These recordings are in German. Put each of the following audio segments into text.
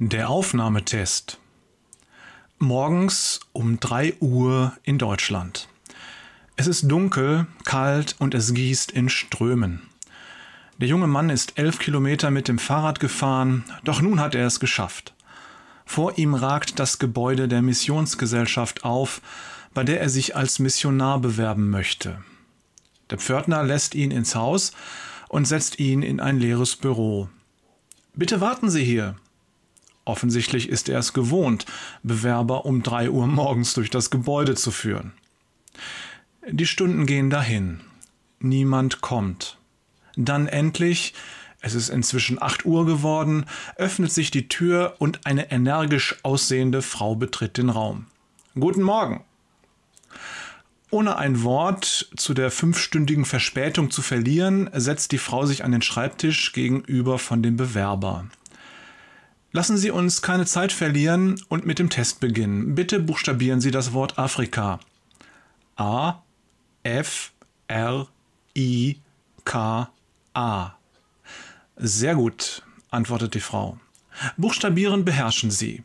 Der Aufnahmetest. Morgens um 3 Uhr in Deutschland. Es ist dunkel, kalt und es gießt in Strömen. Der junge Mann ist elf Kilometer mit dem Fahrrad gefahren, doch nun hat er es geschafft. Vor ihm ragt das Gebäude der Missionsgesellschaft auf, bei der er sich als Missionar bewerben möchte. Der Pförtner lässt ihn ins Haus und setzt ihn in ein leeres Büro. Bitte warten Sie hier, Offensichtlich ist er es gewohnt, Bewerber um drei Uhr morgens durch das Gebäude zu führen. Die Stunden gehen dahin. Niemand kommt. Dann endlich, es ist inzwischen acht Uhr geworden, öffnet sich die Tür und eine energisch aussehende Frau betritt den Raum. Guten Morgen. Ohne ein Wort zu der fünfstündigen Verspätung zu verlieren, setzt die Frau sich an den Schreibtisch gegenüber von dem Bewerber. Lassen Sie uns keine Zeit verlieren und mit dem Test beginnen. Bitte buchstabieren Sie das Wort Afrika. A F R I K A. Sehr gut, antwortet die Frau. Buchstabieren beherrschen Sie.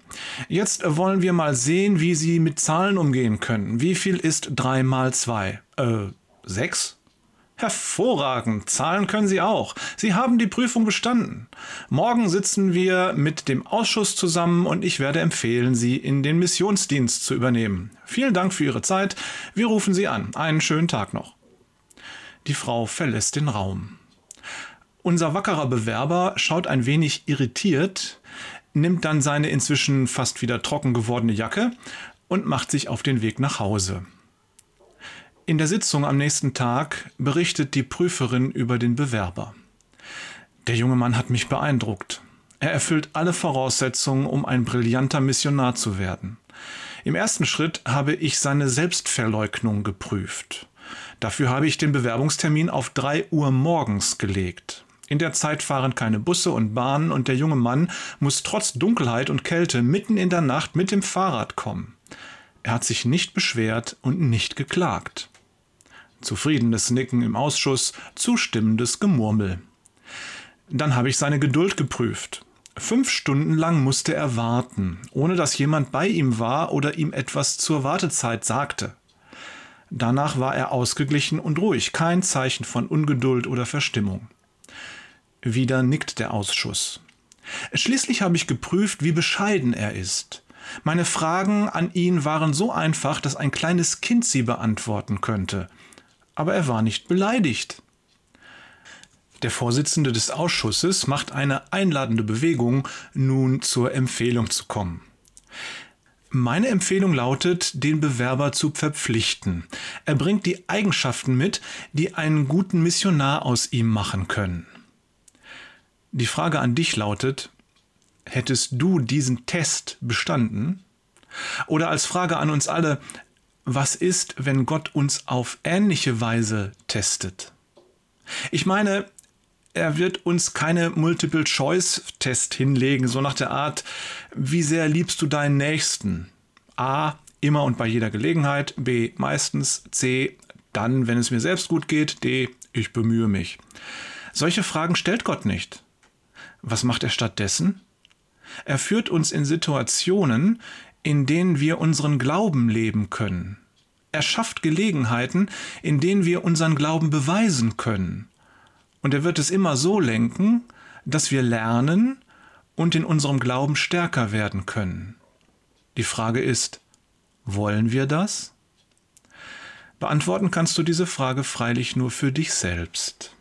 Jetzt wollen wir mal sehen, wie Sie mit Zahlen umgehen können. Wie viel ist 3 mal 2? Äh, 6? Hervorragend, Zahlen können Sie auch. Sie haben die Prüfung bestanden. Morgen sitzen wir mit dem Ausschuss zusammen und ich werde empfehlen, Sie in den Missionsdienst zu übernehmen. Vielen Dank für Ihre Zeit. Wir rufen Sie an. Einen schönen Tag noch. Die Frau verlässt den Raum. Unser wackerer Bewerber schaut ein wenig irritiert, nimmt dann seine inzwischen fast wieder trocken gewordene Jacke und macht sich auf den Weg nach Hause. In der Sitzung am nächsten Tag berichtet die Prüferin über den Bewerber. Der junge Mann hat mich beeindruckt. Er erfüllt alle Voraussetzungen, um ein brillanter Missionar zu werden. Im ersten Schritt habe ich seine Selbstverleugnung geprüft. Dafür habe ich den Bewerbungstermin auf drei Uhr morgens gelegt. In der Zeit fahren keine Busse und Bahnen und der junge Mann muss trotz Dunkelheit und Kälte mitten in der Nacht mit dem Fahrrad kommen. Er hat sich nicht beschwert und nicht geklagt. Zufriedenes Nicken im Ausschuss, zustimmendes Gemurmel. Dann habe ich seine Geduld geprüft. Fünf Stunden lang musste er warten, ohne dass jemand bei ihm war oder ihm etwas zur Wartezeit sagte. Danach war er ausgeglichen und ruhig, kein Zeichen von Ungeduld oder Verstimmung. Wieder nickt der Ausschuss. Schließlich habe ich geprüft, wie bescheiden er ist. Meine Fragen an ihn waren so einfach, dass ein kleines Kind sie beantworten könnte aber er war nicht beleidigt. Der Vorsitzende des Ausschusses macht eine einladende Bewegung, nun zur Empfehlung zu kommen. Meine Empfehlung lautet, den Bewerber zu verpflichten. Er bringt die Eigenschaften mit, die einen guten Missionar aus ihm machen können. Die Frage an dich lautet, hättest du diesen Test bestanden? Oder als Frage an uns alle, was ist, wenn Gott uns auf ähnliche Weise testet? Ich meine, er wird uns keine Multiple-Choice-Test hinlegen, so nach der Art, wie sehr liebst du deinen Nächsten? A, immer und bei jeder Gelegenheit, B, meistens, C, dann, wenn es mir selbst gut geht, D, ich bemühe mich. Solche Fragen stellt Gott nicht. Was macht er stattdessen? Er führt uns in Situationen, in denen wir unseren Glauben leben können. Er schafft Gelegenheiten, in denen wir unseren Glauben beweisen können. Und er wird es immer so lenken, dass wir lernen und in unserem Glauben stärker werden können. Die Frage ist, wollen wir das? Beantworten kannst du diese Frage freilich nur für dich selbst.